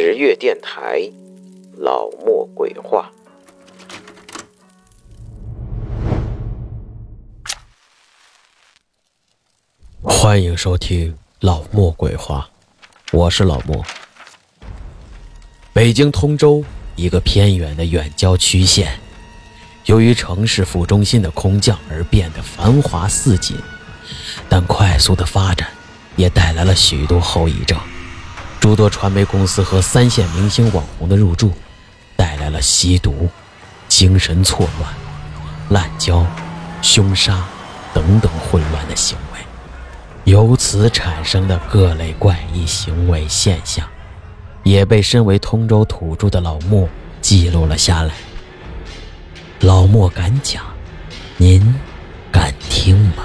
十月电台，老莫鬼话。欢迎收听老莫鬼话，我是老莫。北京通州一个偏远的远郊区县，由于城市副中心的空降而变得繁华似锦，但快速的发展也带来了许多后遗症。诸多传媒公司和三线明星网红的入驻，带来了吸毒、精神错乱、滥交、凶杀等等混乱的行为，由此产生的各类怪异行为现象，也被身为通州土著的老莫记录了下来。老莫敢讲，您敢听吗？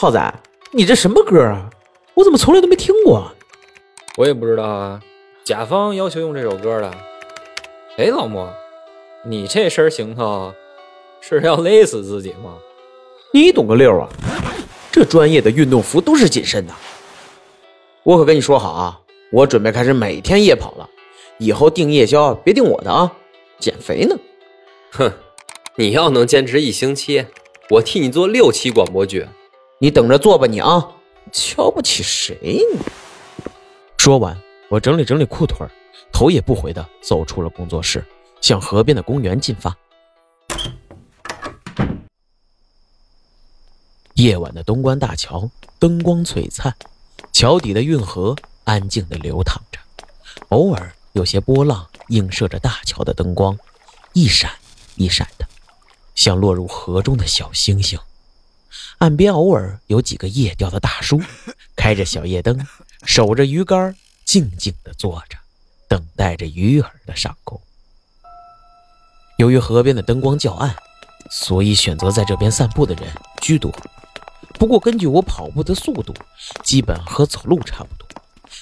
浩仔，你这什么歌啊？我怎么从来都没听过？我也不知道啊。甲方要求用这首歌的。哎，老莫，你这身行头是要勒死自己吗？你懂个六啊！这专业的运动服都是紧身的。我可跟你说好啊，我准备开始每天夜跑了。以后订夜宵别订我的啊，减肥呢。哼，你要能坚持一星期，我替你做六期广播剧。你等着做吧，你啊，瞧不起谁你？说完，我整理整理裤腿，头也不回的走出了工作室，向河边的公园进发。夜晚的东关大桥灯光璀璨，桥底的运河安静的流淌着，偶尔有些波浪映射着大桥的灯光，一闪一闪的，像落入河中的小星星。岸边偶尔有几个夜钓的大叔，开着小夜灯，守着鱼竿，静静地坐着，等待着鱼儿的上钩。由于河边的灯光较暗，所以选择在这边散步的人居多。不过根据我跑步的速度，基本和走路差不多，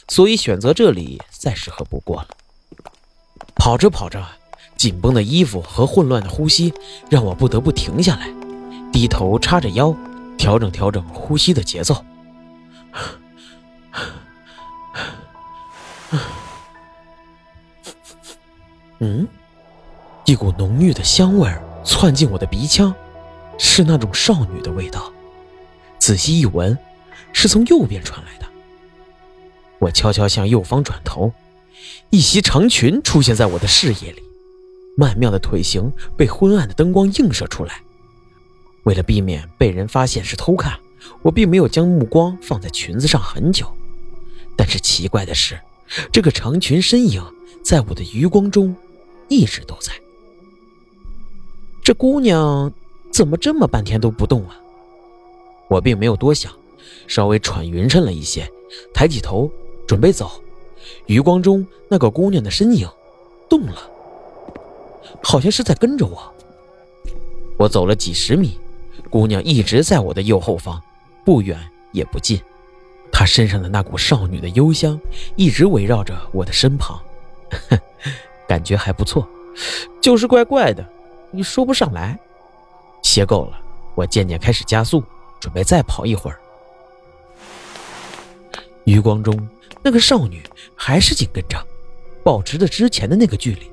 所以选择这里再适合不过了。跑着跑着，紧绷的衣服和混乱的呼吸让我不得不停下来。低头叉着腰，调整调整呼吸的节奏。嗯，一股浓郁的香味儿窜进我的鼻腔，是那种少女的味道。仔细一闻，是从右边传来的。我悄悄向右方转头，一袭长裙出现在我的视野里，曼妙的腿型被昏暗的灯光映射出来。为了避免被人发现是偷看，我并没有将目光放在裙子上很久。但是奇怪的是，这个长裙身影在我的余光中一直都在。这姑娘怎么这么半天都不动啊？我并没有多想，稍微喘匀称了一些，抬起头准备走。余光中那个姑娘的身影动了，好像是在跟着我。我走了几十米。姑娘一直在我的右后方，不远也不近。她身上的那股少女的幽香一直围绕着我的身旁，感觉还不错，就是怪怪的，你说不上来。歇够了，我渐渐开始加速，准备再跑一会儿。余光中，那个少女还是紧跟着，保持着之前的那个距离。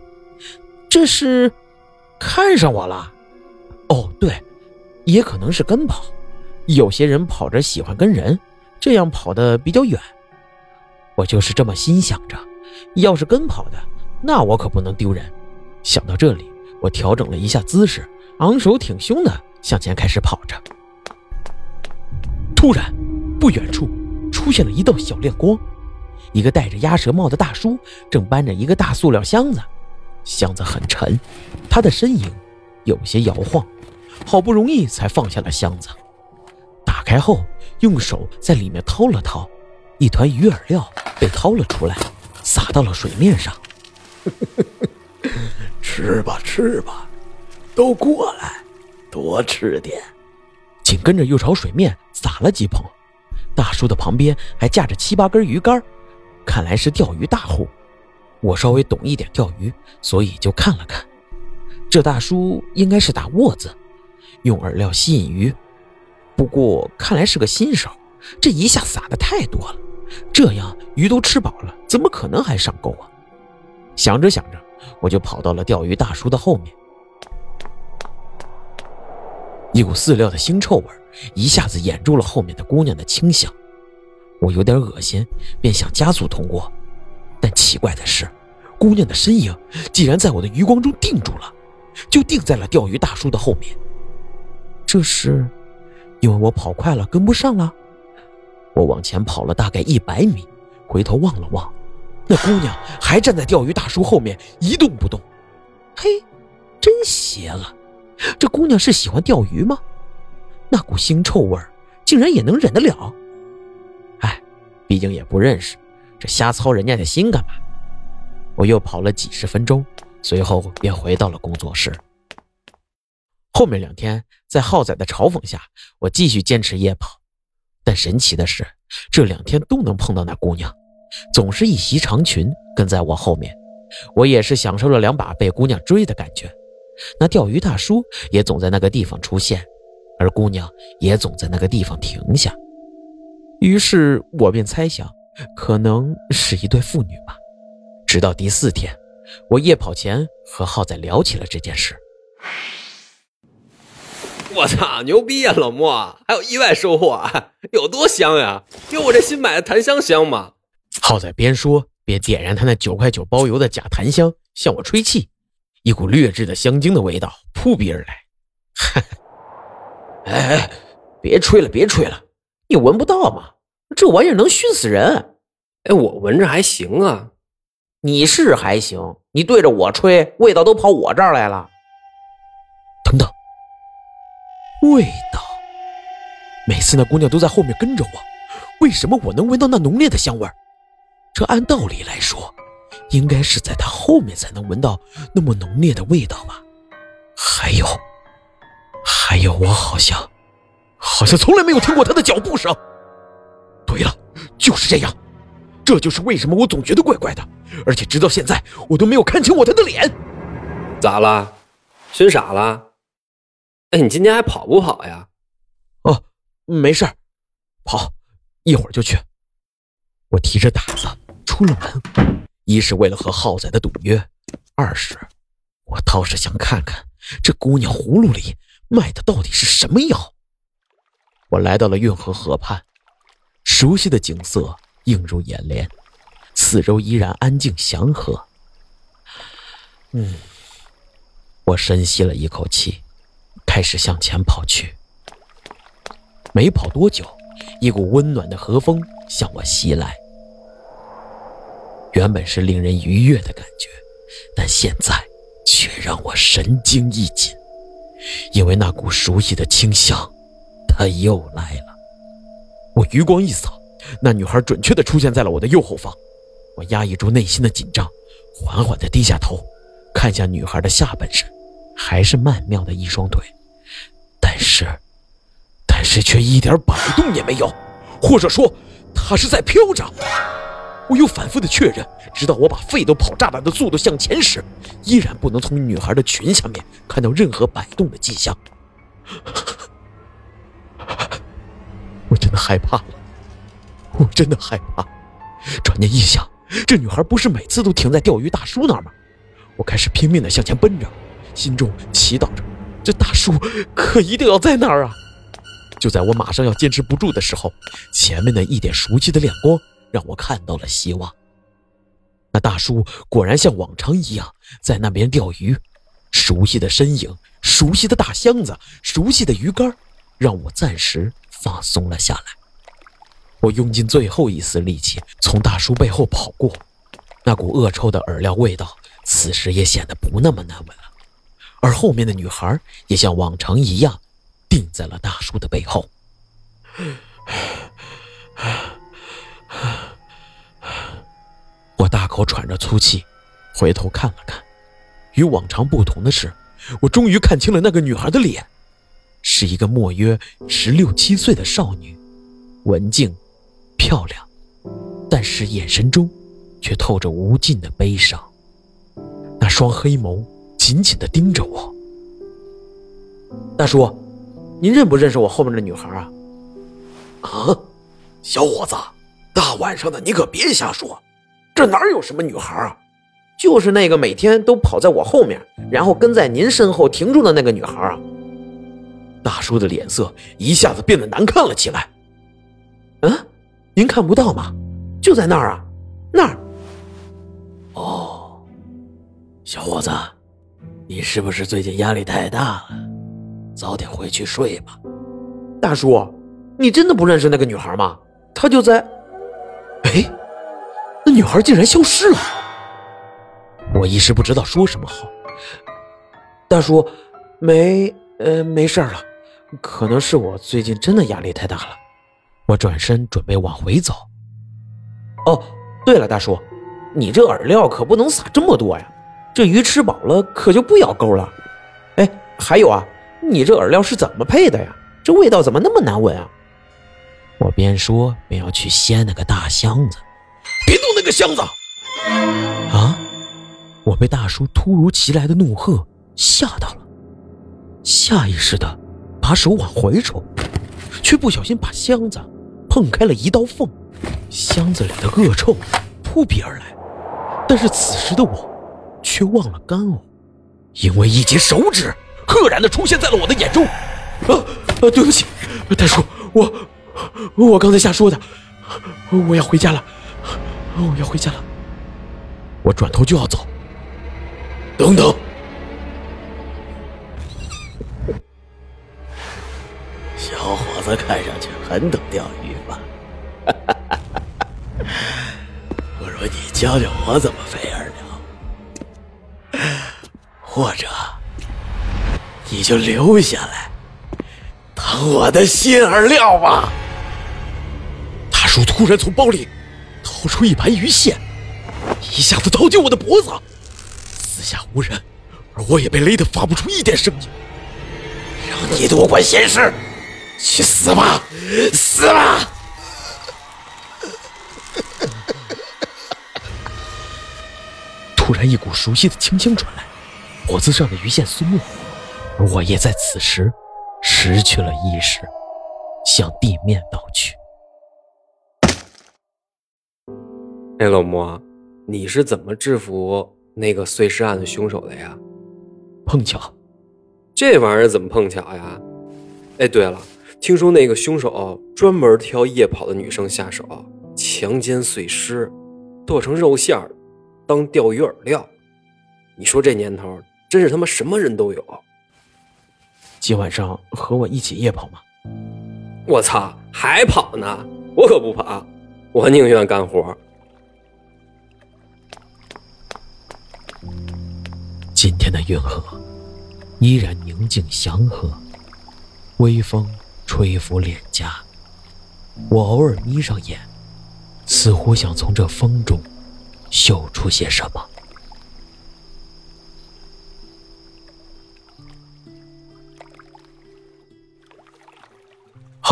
这是看上我了？哦，对。也可能是跟跑，有些人跑着喜欢跟人，这样跑的比较远。我就是这么心想着，要是跟跑的，那我可不能丢人。想到这里，我调整了一下姿势，昂首挺胸的向前开始跑着。突然，不远处出现了一道小亮光，一个戴着鸭舌帽的大叔正搬着一个大塑料箱子，箱子很沉，他的身影有些摇晃，好不容易才放下了箱子。打开后，用手在里面掏了掏，一团鱼饵料被掏了出来，撒到了水面上。吃吧，吃吧，都过来，多吃点。紧跟着又朝水面撒了几捧，大叔的旁边还架着七八根鱼竿，看来是钓鱼大户。我稍微懂一点钓鱼，所以就看了看。这大叔应该是打窝子，用饵料吸引鱼。不过看来是个新手，这一下撒的太多了，这样鱼都吃饱了，怎么可能还上钩啊？想着想着，我就跑到了钓鱼大叔的后面。一股饲料的腥臭味一下子掩住了后面的姑娘的清香，我有点恶心，便想加速通过。但奇怪的是，姑娘的身影竟然在我的余光中定住了，就定在了钓鱼大叔的后面。这是因为我跑快了，跟不上了。我往前跑了大概一百米，回头望了望，那姑娘还站在钓鱼大叔后面一动不动。嘿，真邪了！这姑娘是喜欢钓鱼吗？那股腥臭味竟然也能忍得了？哎，毕竟也不认识，这瞎操人家的心干嘛？我又跑了几十分钟，随后便回到了工作室。后面两天，在浩仔的嘲讽下，我继续坚持夜跑。但神奇的是，这两天都能碰到那姑娘，总是一袭长裙跟在我后面。我也是享受了两把被姑娘追的感觉。那钓鱼大叔也总在那个地方出现，而姑娘也总在那个地方停下。于是我便猜想，可能是一对父女吧。直到第四天，我夜跑前和浩仔聊起了这件事。我操，牛逼呀，老莫，还有意外收获啊！有多香呀？有我这新买的檀香香吗？浩仔边说边点燃他那九块九包邮的假檀香，向我吹气。一股劣质的香精的味道扑鼻而来。哎哎，别吹了，别吹了，你闻不到吗？这玩意儿能熏死人。哎，我闻着还行啊。你是还行，你对着我吹，味道都跑我这儿来了。味道。每次那姑娘都在后面跟着我，为什么我能闻到那浓烈的香味这按道理来说。应该是在他后面才能闻到那么浓烈的味道吧？还有，还有，我好像，好像从来没有听过他的脚步声。对了，就是这样，这就是为什么我总觉得怪怪的，而且直到现在我都没有看清我他的脸。咋了？熏傻了？哎，你今天还跑不跑呀？哦，没事儿跑，一会儿就去。我提着胆子出了门。一是为了和浩仔的赌约，二是我倒是想看看这姑娘葫芦里卖的到底是什么药。我来到了运河河畔，熟悉的景色映入眼帘，四周依然安静祥和。嗯，我深吸了一口气，开始向前跑去。没跑多久，一股温暖的和风向我袭来。原本是令人愉悦的感觉，但现在却让我神经一紧，因为那股熟悉的清香，它又来了。我余光一扫，那女孩准确地出现在了我的右后方。我压抑住内心的紧张，缓缓地低下头，看向女孩的下半身，还是曼妙的一双腿，但是，但是却一点摆动也没有，或者说，她是在飘着。我又反复的确认，直到我把肺都跑炸了的速度向前时，依然不能从女孩的裙下面看到任何摆动的迹象。我真的害怕了，我真的害怕。转念一想，这女孩不是每次都停在钓鱼大叔那儿吗？我开始拼命的向前奔着，心中祈祷着，这大叔可一定要在那儿啊！就在我马上要坚持不住的时候，前面的一点熟悉的亮光让我看到了希望。那大叔果然像往常一样在那边钓鱼，熟悉的身影，熟悉的大箱子，熟悉的鱼竿，让我暂时放松了下来。我用尽最后一丝力气从大叔背后跑过，那股恶臭的饵料味道此时也显得不那么难闻了。而后面的女孩也像往常一样，定在了大叔的背后。我大口喘着粗气，回头看了看。与往常不同的是，我终于看清了那个女孩的脸，是一个莫约十六七岁的少女，文静、漂亮，但是眼神中却透着无尽的悲伤。那双黑眸。紧紧地盯着我，大叔，您认不认识我后面的女孩啊？啊，小伙子，大晚上的你可别瞎说，这哪有什么女孩啊？就是那个每天都跑在我后面，然后跟在您身后停住的那个女孩啊！大叔的脸色一下子变得难看了起来。嗯，您看不到吗？就在那儿啊，那儿。哦，小伙子。你是不是最近压力太大了？早点回去睡吧。大叔，你真的不认识那个女孩吗？她就在……哎，那女孩竟然消失了！我一时不知道说什么好。大叔，没……呃，没事了，可能是我最近真的压力太大了。我转身准备往回走。哦，对了，大叔，你这饵料可不能撒这么多呀。这鱼吃饱了可就不咬钩了，哎，还有啊，你这饵料是怎么配的呀？这味道怎么那么难闻啊？我边说边要去掀那个大箱子，别动那个箱子！啊！我被大叔突如其来的怒喝吓到了，下意识的把手往回抽，却不小心把箱子碰开了一道缝，箱子里的恶臭扑鼻而来。但是此时的我。却忘了干呕，因为一截手指赫然的出现在了我的眼中。啊啊！对不起，大叔，我我刚才瞎说的。我要回家了，我要回家了。我转头就要走。等等，小伙子看上去很懂钓鱼吧？不如你教教我怎么飞饵。或者，你就留下来当我的新饵料吧。大叔突然从包里掏出一盘鱼线，一下子套进我的脖子。四下无人，而我也被勒得发不出一点声音。让你多管闲事，去死吧，死吧！突然，一股熟悉的清香传来。脖子上的鱼线松了，而我也在此时失去了意识，向地面倒去。哎，老莫，你是怎么制服那个碎尸案的凶手的呀？碰巧，这玩意儿怎么碰巧呀？哎，对了，听说那个凶手专门挑夜跑的女生下手，强奸碎尸，剁成肉馅儿，当钓鱼饵料。你说这年头？真是他妈什么人都有。今晚上和我一起夜跑吗？我操，还跑呢？我可不跑，我宁愿干活。今天的运河依然宁静祥和，微风吹拂脸颊。我偶尔眯上眼，似乎想从这风中嗅出些什么。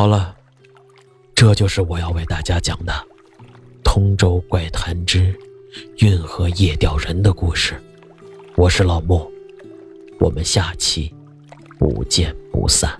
好了，这就是我要为大家讲的《通州怪谈之运河夜钓人》的故事。我是老莫，我们下期不见不散。